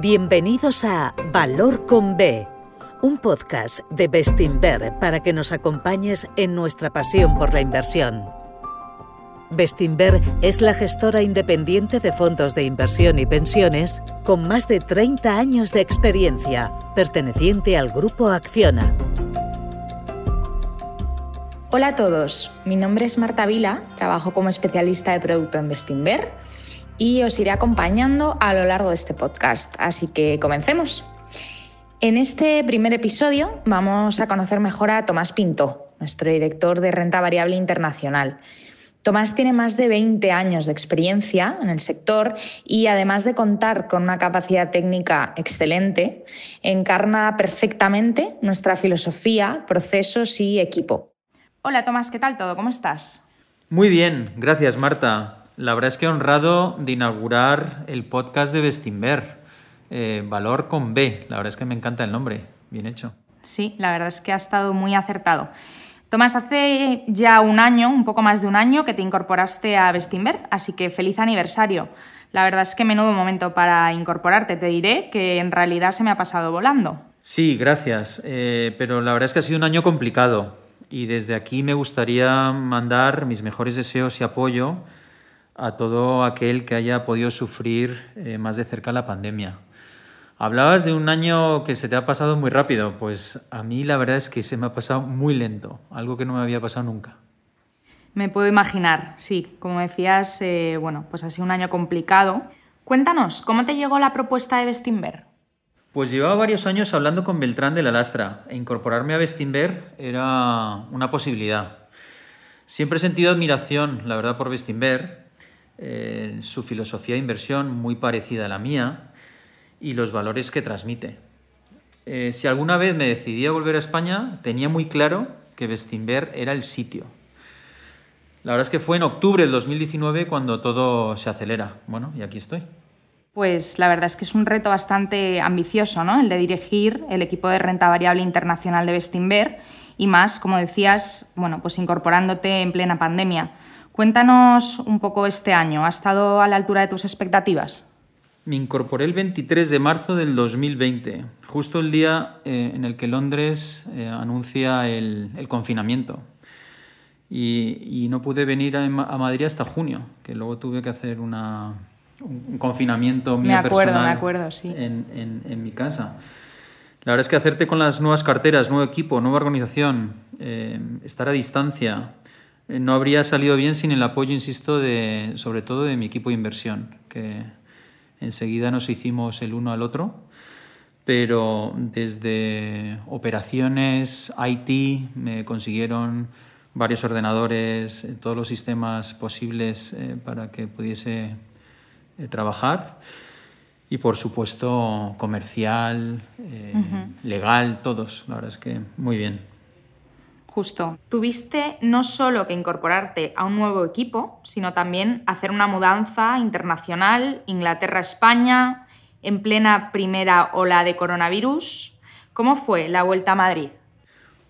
Bienvenidos a Valor con B, un podcast de Bestinver para que nos acompañes en nuestra pasión por la inversión. Bestinver es la gestora independiente de fondos de inversión y pensiones con más de 30 años de experiencia, perteneciente al grupo Acciona. Hola a todos, mi nombre es Marta Vila, trabajo como especialista de producto en Bestinver y os iré acompañando a lo largo de este podcast, así que comencemos. En este primer episodio vamos a conocer mejor a Tomás Pinto, nuestro director de renta variable internacional. Tomás tiene más de 20 años de experiencia en el sector y además de contar con una capacidad técnica excelente, encarna perfectamente nuestra filosofía, procesos y equipo. Hola Tomás, ¿qué tal todo? ¿Cómo estás? Muy bien, gracias Marta. La verdad es que honrado de inaugurar el podcast de Bestinver, eh, Valor con B. La verdad es que me encanta el nombre, bien hecho. Sí, la verdad es que ha estado muy acertado. Tomás, hace ya un año, un poco más de un año, que te incorporaste a Bestinver, así que feliz aniversario. La verdad es que menudo momento para incorporarte. Te diré que en realidad se me ha pasado volando. Sí, gracias. Eh, pero la verdad es que ha sido un año complicado y desde aquí me gustaría mandar mis mejores deseos y apoyo a todo aquel que haya podido sufrir eh, más de cerca la pandemia. Hablabas de un año que se te ha pasado muy rápido, pues a mí la verdad es que se me ha pasado muy lento, algo que no me había pasado nunca. Me puedo imaginar, sí, como decías, eh, bueno, pues ha sido un año complicado. Cuéntanos, ¿cómo te llegó la propuesta de Bestinver? Pues llevaba varios años hablando con Beltrán de la Lastra e incorporarme a Bestinver era una posibilidad. Siempre he sentido admiración, la verdad, por Bestinver, su filosofía de inversión muy parecida a la mía y los valores que transmite. Eh, si alguna vez me decidí a volver a España, tenía muy claro que Bestinver era el sitio. La verdad es que fue en octubre del 2019 cuando todo se acelera. Bueno, y aquí estoy. Pues la verdad es que es un reto bastante ambicioso, ¿no? El de dirigir el equipo de renta variable internacional de Bestinver y más, como decías, bueno, pues incorporándote en plena pandemia. Cuéntanos un poco este año. ¿Ha estado a la altura de tus expectativas? Me incorporé el 23 de marzo del 2020, justo el día eh, en el que Londres eh, anuncia el, confinamiento. Y, no pude venir a, Madrid hasta junio, que luego tuve que hacer una, un, confinamiento mío me acuerdo, personal me acuerdo, sí. en, en, mi casa. La verdad es que hacerte con las nuevas carteras, nuevo equipo, nueva organización, eh, estar a distancia, no habría salido bien sin el apoyo, insisto, de, sobre todo de mi equipo de inversión, que enseguida nos hicimos el uno al otro, pero desde operaciones, IT, me consiguieron varios ordenadores, eh, todos los sistemas posibles eh, para que pudiese trabajar. Y por supuesto comercial, legal, todos. La verdad es que muy bien. Justo. Tuviste no solo que incorporarte a un nuevo equipo, sino también hacer una mudanza internacional, Inglaterra-España, en plena primera ola de coronavirus. ¿Cómo fue la vuelta a Madrid?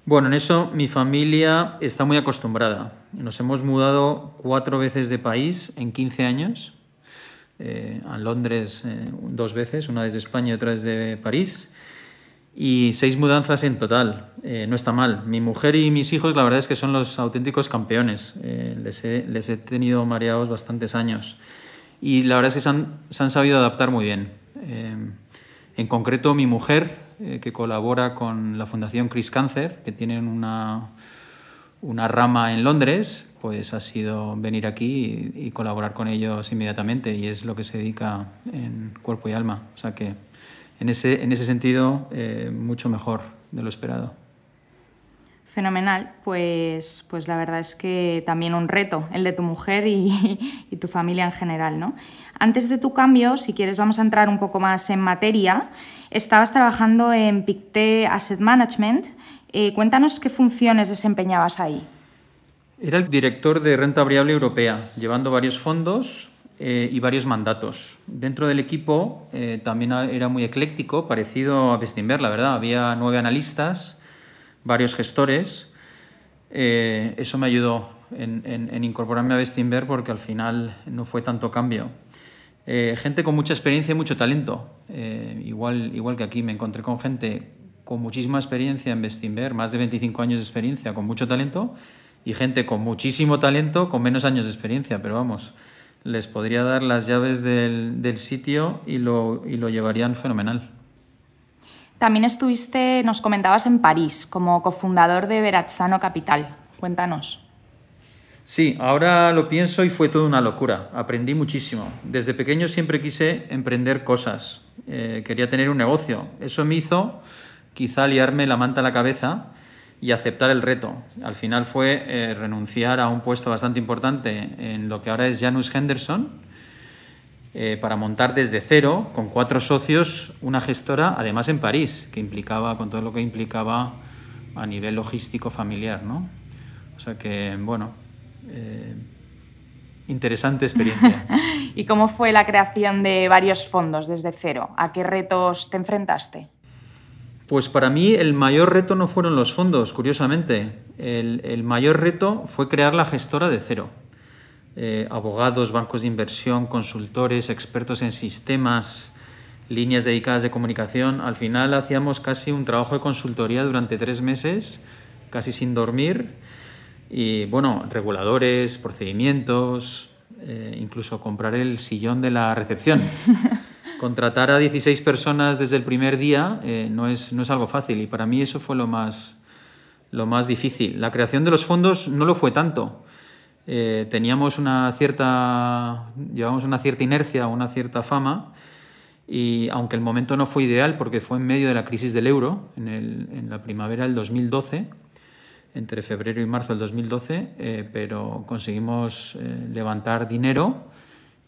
Bueno, en eso mi familia está muy acostumbrada. Nos hemos mudado cuatro veces de país en 15 años. Eh, a Londres eh, dos veces, una desde España y otra desde París y seis mudanzas en total. Eh, no está mal. Mi mujer y mis hijos, la verdad es que son los auténticos campeones. Eh, les, he, les, he, tenido mareados bastantes años. Y la verdad es que se han, se han sabido adaptar muy bien. Eh, en concreto, mi mujer, que colabora con la Fundación Chris Cancer, que tienen una, una rama en Londres, pues ha sido venir aquí y, y, colaborar con ellos inmediatamente. Y es lo que se dedica en cuerpo y alma. O sea que en ese, en ese sentido, eh, mucho mejor de lo esperado. Fenomenal, pues, pues la verdad es que también un reto, el de tu mujer y, y, tu familia en general. ¿no? Antes de tu cambio, si quieres vamos a entrar un poco más en materia, estabas trabajando en Pictet Asset Management. Eh, cuéntanos qué funciones desempeñabas ahí. Era el director de renta variable europea, llevando varios fondos eh, y varios mandatos. Dentro del equipo eh, también era muy ecléctico, parecido a Bestinver, la verdad. Había nueve analistas, varios gestores. Eh, eso me ayudó en, incorporarme a Bestinver porque al final no fue tanto cambio. Gente con mucha experiencia y mucho talento. igual, igual que aquí me encontré con gente con muchísima experiencia en Bestinver, más de 25 años de experiencia, con mucho talento, y gente con muchísimo talento, con menos años de experiencia, pero vamos, les podría dar las llaves del, del sitio y lo, y lo llevarían fenomenal. También estuviste, nos comentabas, en París como cofundador de Verazzano Capital. Cuéntanos. Sí, ahora lo pienso y fue toda una locura. Aprendí muchísimo. Desde pequeño siempre quise emprender cosas. Eh, quería tener un negocio. Eso me hizo quizá liarme la manta a la cabeza y aceptar el reto. Al final fue eh, renunciar a un puesto bastante importante en lo que ahora es Janus Henderson eh, para montar desde cero, con cuatro socios, una gestora, además en París, que implicaba, con todo lo que implicaba a nivel logístico familiar, ¿no? O sea que, bueno, eh, interesante experiencia. ¿Y cómo fue la creación de varios fondos desde cero? ¿A qué retos te enfrentaste? Pues para mí el mayor reto no fueron los fondos, curiosamente. el mayor reto fue crear la gestora de cero. Eh, abogados, bancos de inversión, consultores, expertos en sistemas, líneas dedicadas de comunicación. Al final hacíamos casi un trabajo de consultoría durante tres meses, casi sin dormir. Y bueno, reguladores, procedimientos, eh, incluso comprar el sillón de la recepción. Contratar a 16 personas desde el primer día eh, no, es, no es algo fácil y para mí eso fue lo más, lo más difícil. La creación de los fondos no lo fue tanto eh, teníamos una cierta, llevamos una cierta inercia, una cierta fama, y aunque el momento no fue ideal porque fue en medio de la crisis del euro, en, el, en la primavera del 2012, entre febrero y marzo del 2012, eh, pero conseguimos eh, levantar dinero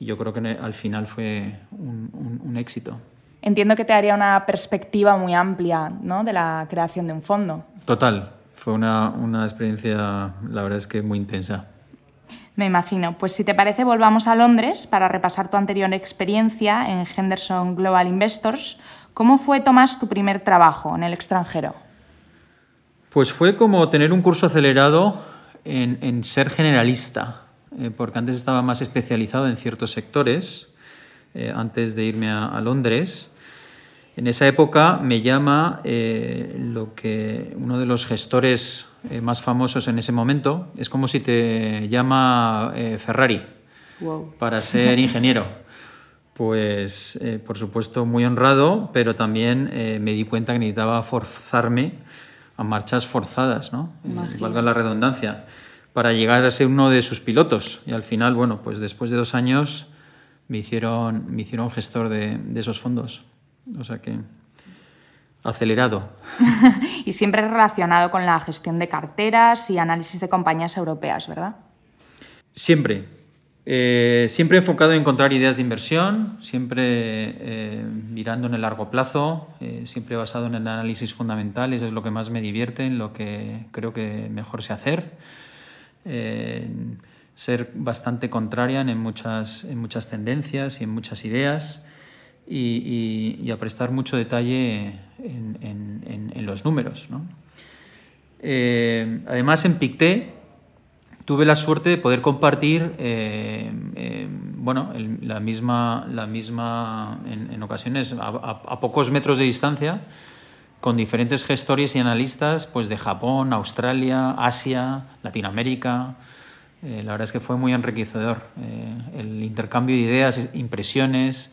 y yo creo que al final fue un, un, éxito. Entiendo que te daría una perspectiva muy amplia ¿no? de la creación de un fondo. Total, fue una, una experiencia, la verdad es que muy intensa. Me imagino. Pues si te parece, volvamos a Londres para repasar tu anterior experiencia en Henderson Global Investors. ¿Cómo fue, Tomás, tu primer trabajo en el extranjero? Pues fue como tener un curso acelerado en, ser generalista, eh, porque antes estaba más especializado en ciertos sectores, eh, antes de irme a Londres. En esa época me llama eh, lo que uno de los gestores eh, más famosos en ese momento, es como si te llama eh, Ferrari para ser ingeniero. Pues por supuesto muy honrado, pero también me di cuenta que necesitaba forzarme a marchas forzadas, ¿no? valga la redundancia, para llegar a ser uno de sus pilotos. Y al final, bueno, pues después de dos años me hicieron, me hicieron gestor de esos fondos. O sea que acelerado. y siempre relacionado con la gestión de carteras y análisis de compañías europeas, ¿verdad? Siempre. Eh, siempre enfocado en encontrar ideas de inversión, siempre eh, mirando en el largo plazo, eh, siempre basado en el análisis fundamental, eso es lo que más me divierte, en lo que creo que mejor sé hacer. Ser bastante contraria en muchas, en muchas tendencias y en muchas ideas y, a prestar mucho detalle en, los números. Eh, además, en Pictet tuve la suerte de poder compartir eh, eh, bueno, la misma, la misma en, ocasiones, a, pocos metros de distancia, con diferentes gestores y analistas pues, de Japón, Australia, Asia, Latinoamérica. la verdad es que fue muy enriquecedor. el intercambio de ideas, impresiones,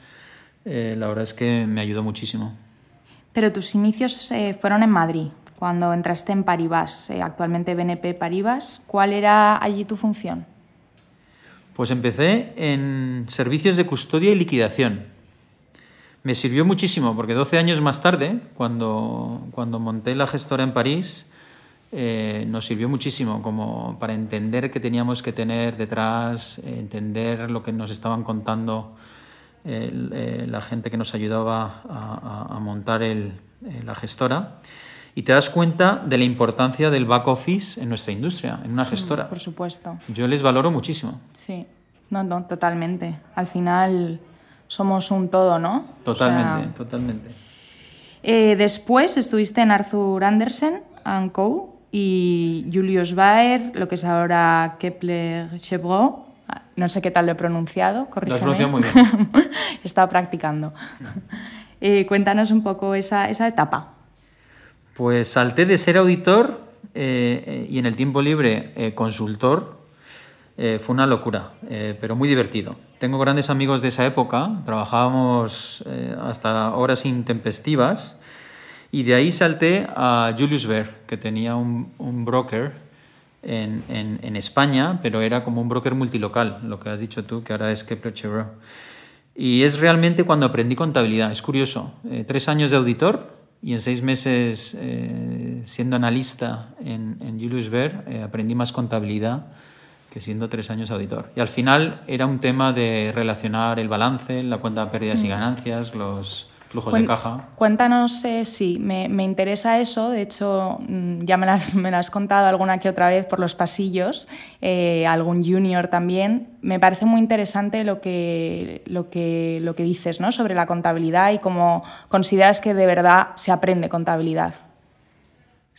eh, la verdad es que me ayudó muchísimo. Pero tus inicios eh, fueron en Madrid, cuando entraste en Paribas, eh, actualmente BNP Paribas. ¿Cuál era allí tu función? Pues empecé en servicios de custodia y liquidación. Me sirvió muchísimo porque 12 años más tarde, cuando, cuando monté la gestora en París, nos sirvió muchísimo como para entender qué teníamos que tener detrás, entender lo que nos estaban contando eh, la gente que nos ayudaba a, montar el, eh, la gestora y te das cuenta de la importancia del back office en nuestra industria, en una mm, gestora. por supuesto. Yo les valoro muchísimo. Sí, no, no, totalmente. Al final somos un todo, ¿no? Totalmente, totalmente. Eh, después estuviste en Arthur Andersen Co. y Julius Baer, lo que es ahora Kepler Chevreux No sé qué tal lo he pronunciado, corrígeme. Lo pronunciado muy bien. he estado practicando. Eh, cuéntanos un poco esa, esa etapa. Pues salté de ser auditor eh, y en el tiempo libre eh, fue una locura, pero muy divertido. Tengo grandes amigos de esa época, trabajábamos hasta horas intempestivas y de ahí salté a Julius Baer, que tenía un, broker en, España, pero era como un broker multilocal, lo que has dicho tú, que ahora es Kepler Chevreux. Y es realmente cuando aprendí contabilidad. Es curioso. tres años de auditor, y en seis meses, eh, siendo analista en, en Julius Baer, eh, aprendí más contabilidad que siendo tres años auditor. Y al final era un tema de relacionar el balance, la cuenta de pérdidas y mm. ganancias, los, flujos de caja. Cuéntanos, eh, sí, me, me, interesa eso. De hecho, mm, ya me las, me las has contado alguna que otra vez por los pasillos, eh, algún junior también. Me parece muy interesante lo que, lo que, lo que dices ¿no? sobre la contabilidad y cómo consideras que de verdad se aprende contabilidad.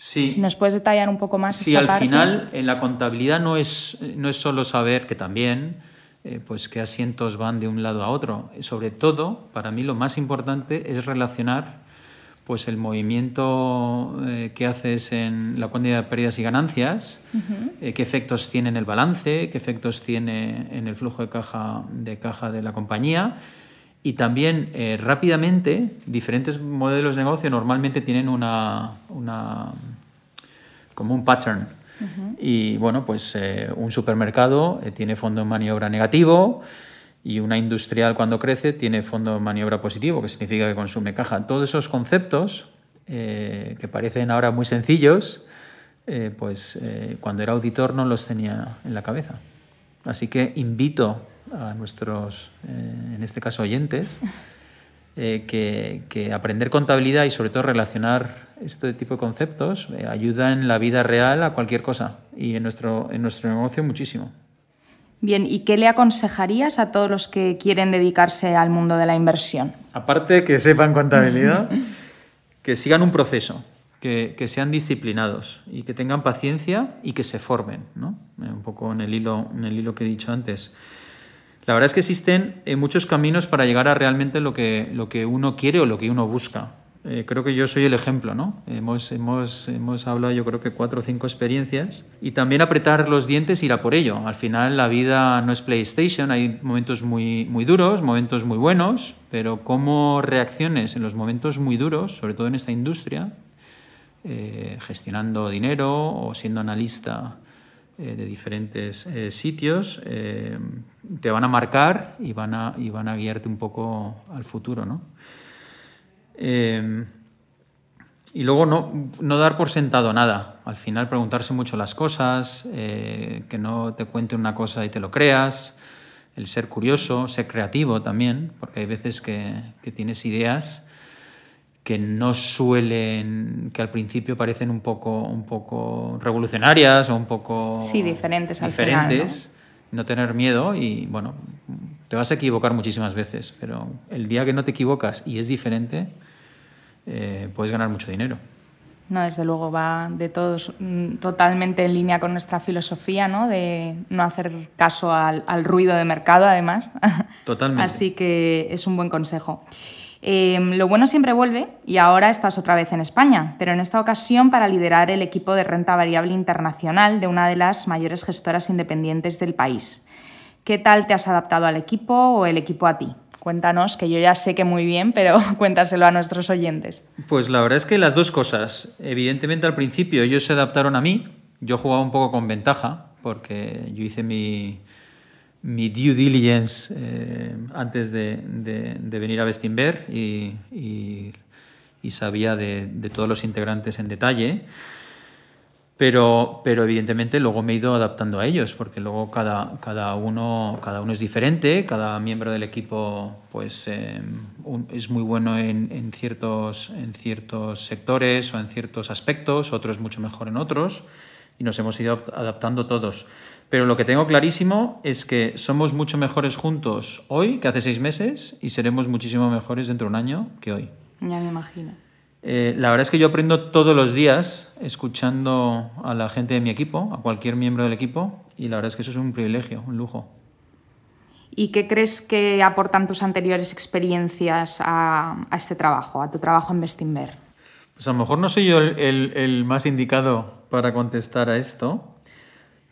Sí. Si nos puedes detallar un poco más. Sí, al final en la contabilidad no es, no es solo saber que también eh, pues qué asientos van de un lado a otro. Sobre todo, para mí lo más importante es relacionar pues el movimiento eh, que haces en la cuenta de pérdidas y ganancias, eh, qué efectos tiene en el balance, qué efectos tiene en el flujo de caja de, caja de la compañía. Y también rápidamente, diferentes modelos de negocio normalmente tienen una, una como un pattern y bueno, pues eh, un supermercado eh, tiene fondo en maniobra negativo y una industrial cuando crece tiene fondo en maniobra positivo, que significa que consume caja. Todos esos conceptos eh, que parecen ahora muy sencillos, pues cuando era auditor no los tenía en la cabeza. Así que invito a nuestros, en este caso, oyentes, que, que aprender contabilidad y sobre todo relacionar este tipo de conceptos eh, ayuda en la vida real a cualquier cosa y en nuestro, en nuestro negocio muchísimo. Bien, ¿y qué le aconsejarías a todos los que quieren dedicarse al mundo de la inversión? Aparte que sepan contabilidad, que sigan un proceso, que, que, sean disciplinados y que tengan paciencia y que se formen, ¿no? Eh, un poco en el hilo, en el hilo que he dicho antes. La verdad es que existen eh, muchos caminos para llegar a realmente lo que, lo que uno quiere o lo que uno busca. Eh, creo que yo soy el ejemplo, ¿no? Hemos, hemos, hemos hablado yo creo que cuatro o cinco experiencias y también apretar los dientes y ir a por ello. Al final la vida no es PlayStation, hay momentos muy, muy duros, momentos muy buenos, pero cómo reacciones en los momentos muy duros, sobre todo en esta industria, eh, gestionando dinero o siendo analista eh, de diferentes sitios, te van a marcar y van a, y van a guiarte un poco al futuro, ¿no? Eh, y luego no, no, dar por sentado nada. Al final preguntarse mucho las cosas, eh, que no te cuente una cosa y te lo creas, el ser curioso, ser creativo también, porque hay veces que, que tienes ideas que no suelen, que al principio parecen un poco, un poco revolucionarias o un poco... Sí, diferentes al diferentes, final, ¿no? no tener miedo y bueno, te vas a equivocar muchísimas veces, pero el día que no te equivocas y es diferente, eh, puedes ganar mucho dinero. No, desde luego va de todos mm, totalmente en línea con nuestra filosofía, ¿no? De no hacer caso al, al ruido de mercado, además. Totalmente. Así que es un buen consejo. Eh, lo bueno siempre vuelve y ahora estás otra vez en España, pero en esta ocasión para liderar el equipo de renta variable internacional de una de las mayores gestoras independientes del país. ¿Qué tal te has adaptado al equipo o el equipo a ti? Cuéntanos, que yo ya sé que muy bien, pero cuéntaselo a nuestros oyentes. Pues la verdad es que las dos cosas. Evidentemente al principio ellos se adaptaron a mí, yo jugaba un poco con ventaja, porque yo hice mi, mi due diligence eh, antes de, de, de, venir a Bestinver y, y, y sabía de, de, todos los integrantes en detalle. Pero, pero evidentemente luego me he ido adaptando a ellos, porque luego cada, cada, uno, cada uno es diferente, cada miembro del equipo pues, eh, un, es muy bueno en, en, ciertos, en ciertos sectores o en ciertos aspectos, otro es mucho mejor en otros, y nos hemos ido adaptando todos. Pero lo que tengo clarísimo es que somos mucho mejores juntos hoy que hace seis meses y seremos muchísimo mejores dentro de un año que hoy. Ya me imagino. Eh, la verdad es que yo aprendo todos los días escuchando a la gente de mi equipo, a cualquier miembro del equipo, y la verdad es que eso es un privilegio, un lujo. ¿Y qué crees que aportan tus anteriores experiencias a, este trabajo, a tu trabajo en Bestinver? Pues a lo mejor no soy yo el, más indicado para contestar a esto,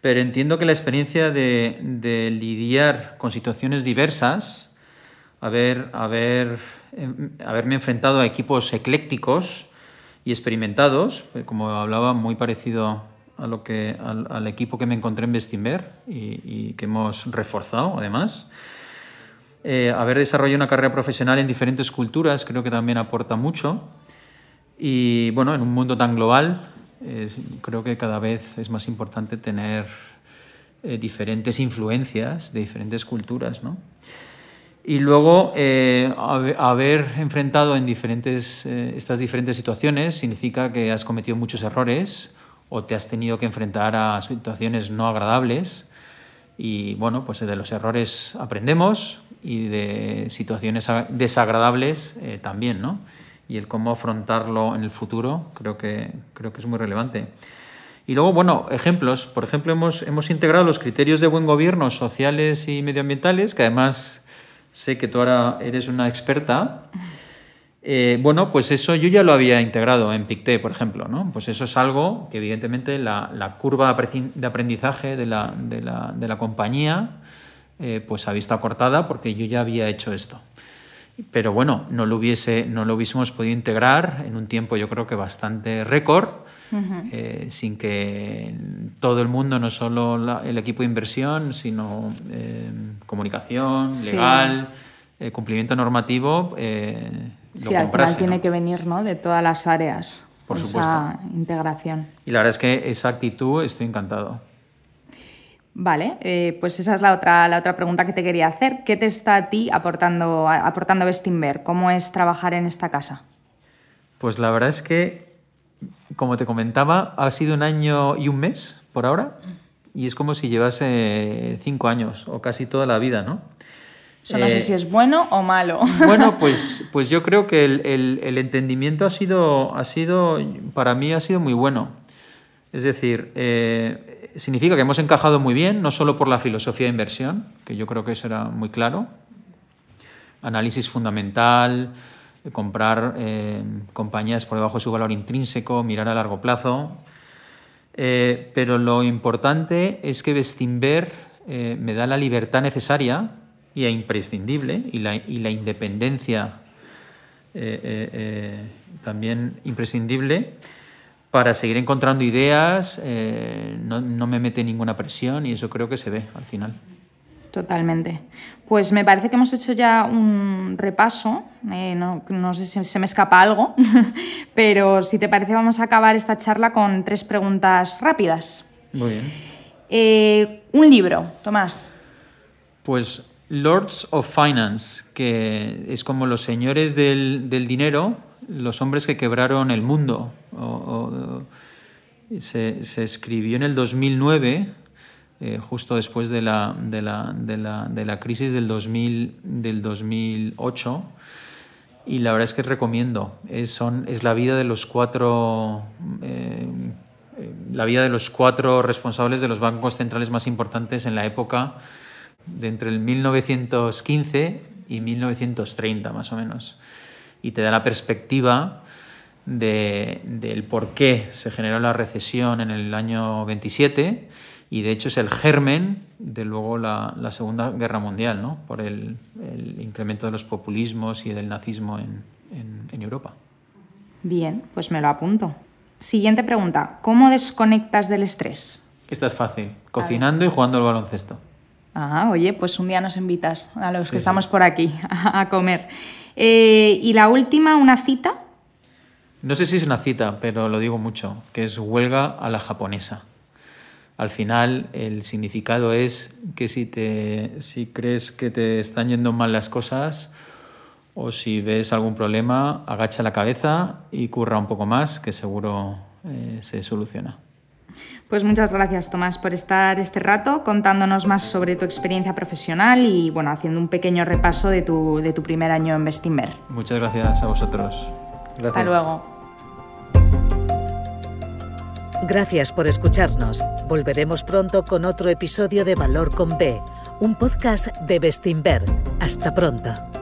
pero entiendo que la experiencia de, lidiar con situaciones diversas, haber, haber, em, haberme enfrentado a equipos eclécticos y experimentados, pues como hablaba, muy parecido a lo que, al, equipo que me encontré en Bestinver y, que hemos reforzado además. Eh, haber desarrollado una carrera profesional en diferentes culturas creo que también aporta mucho. Y bueno, en un mundo tan global, creo que cada vez es más importante tener eh, diferentes influencias de diferentes culturas. ¿no? Y luego, eh, haber enfrentado en diferentes, estas diferentes situaciones significa que has cometido muchos errores o te has tenido que enfrentar a situaciones no agradables y bueno, pues de los errores aprendemos y de situaciones desagradables eh, también, ¿no? Y el cómo afrontarlo en el futuro creo que, creo que es muy relevante. Y luego, bueno, ejemplos. Por ejemplo, hemos, hemos integrado los criterios de buen gobierno sociales y medioambientales, que además sé que tú ahora eres una experta. Eh, bueno, pues eso yo ya lo había integrado en PICTE, por ejemplo. ¿no? Pues eso es algo que evidentemente la, curva de aprendizaje de la, de la, de la compañía eh, pues ha visto acortada porque yo ya había hecho esto. Pero bueno, no lo, hubiese, no lo hubiésemos podido integrar en un tiempo yo creo que bastante récord, eh, sin que todo el mundo, no solo el equipo de inversión, sino comunicación, legal, cumplimiento normativo sí, al final tiene que venir ¿no? de todas las áreas. Por esa integración. Y la verdad es que esa actitud estoy encantado. Vale, eh, pues esa es la otra, la otra pregunta que te quería hacer. ¿Qué te está a ti aportando, aportando Bestinver? ¿Cómo es trabajar en esta casa? Pues la verdad es que, como te comentaba, ha sido un año y un mes por ahora y es como si llevase cinco años o casi toda la vida, ¿no? no sé si es bueno o malo. Bueno, pues, pues yo creo que el, entendimiento ha sido, ha sido, para mí ha sido muy bueno. Es decir, eh, significa que hemos encajado muy bien, no solo por la filosofía de inversión, que yo creo que eso era muy claro, análisis fundamental, comprar eh, compañías por debajo de su valor intrínseco, mirar a largo plazo. Eh, pero lo importante es que Bestinver me da la libertad necesaria y imprescindible, y la, y la independencia eh, eh, eh, también imprescindible, para seguir encontrando ideas, no, no, me mete ninguna presión y eso creo que se ve al final. Totalmente. Pues me parece que hemos hecho ya un repaso, no, no, sé si se me escapa algo, pero si te parece vamos a acabar esta charla con tres preguntas rápidas. Muy bien. un libro, Tomás. Pues Lords of Finance, que es como los señores del, dinero, los hombres que quebraron el mundo. Se, escribió en el 2009, eh, justo después de la, de la, crisis del, 2000, del 2008. Y la verdad es que recomiendo. Es, son, es la vida de los cuatro. Eh, la vida de los cuatro responsables de los bancos centrales más importantes en la época de entre el 1915 y 1930 más o menos. Y te da la perspectiva de, del por qué se generó la recesión en el año 27 y de hecho es el germen de luego la, la Segunda Guerra Mundial, ¿no? por el, el, incremento de los populismos y del nazismo en, en, en Europa. Bien, pues me lo apunto. Siguiente pregunta, ¿cómo desconectas del estrés? Esta es fácil, cocinando y jugando al baloncesto. Ah, oye, pues un día nos invitas a los que estamos por aquí a, comer. Eh, y la última, una cita. No sé si es una cita, pero lo digo mucho, que es huelga a la japonesa. Al final, el significado es que si, te, si crees que te están yendo mal las cosas o si ves algún problema, agacha la cabeza y curra un poco más, que seguro eh, se soluciona. Pues muchas gracias, Tomás, por estar este rato contándonos más sobre tu experiencia profesional y bueno, haciendo un pequeño repaso de tu, de tu primer año en Bestinver. Muchas gracias a vosotros. Hasta luego. Gracias por escucharnos. Volveremos pronto con otro episodio de Valor con B, un podcast de Bestinver. Hasta pronto.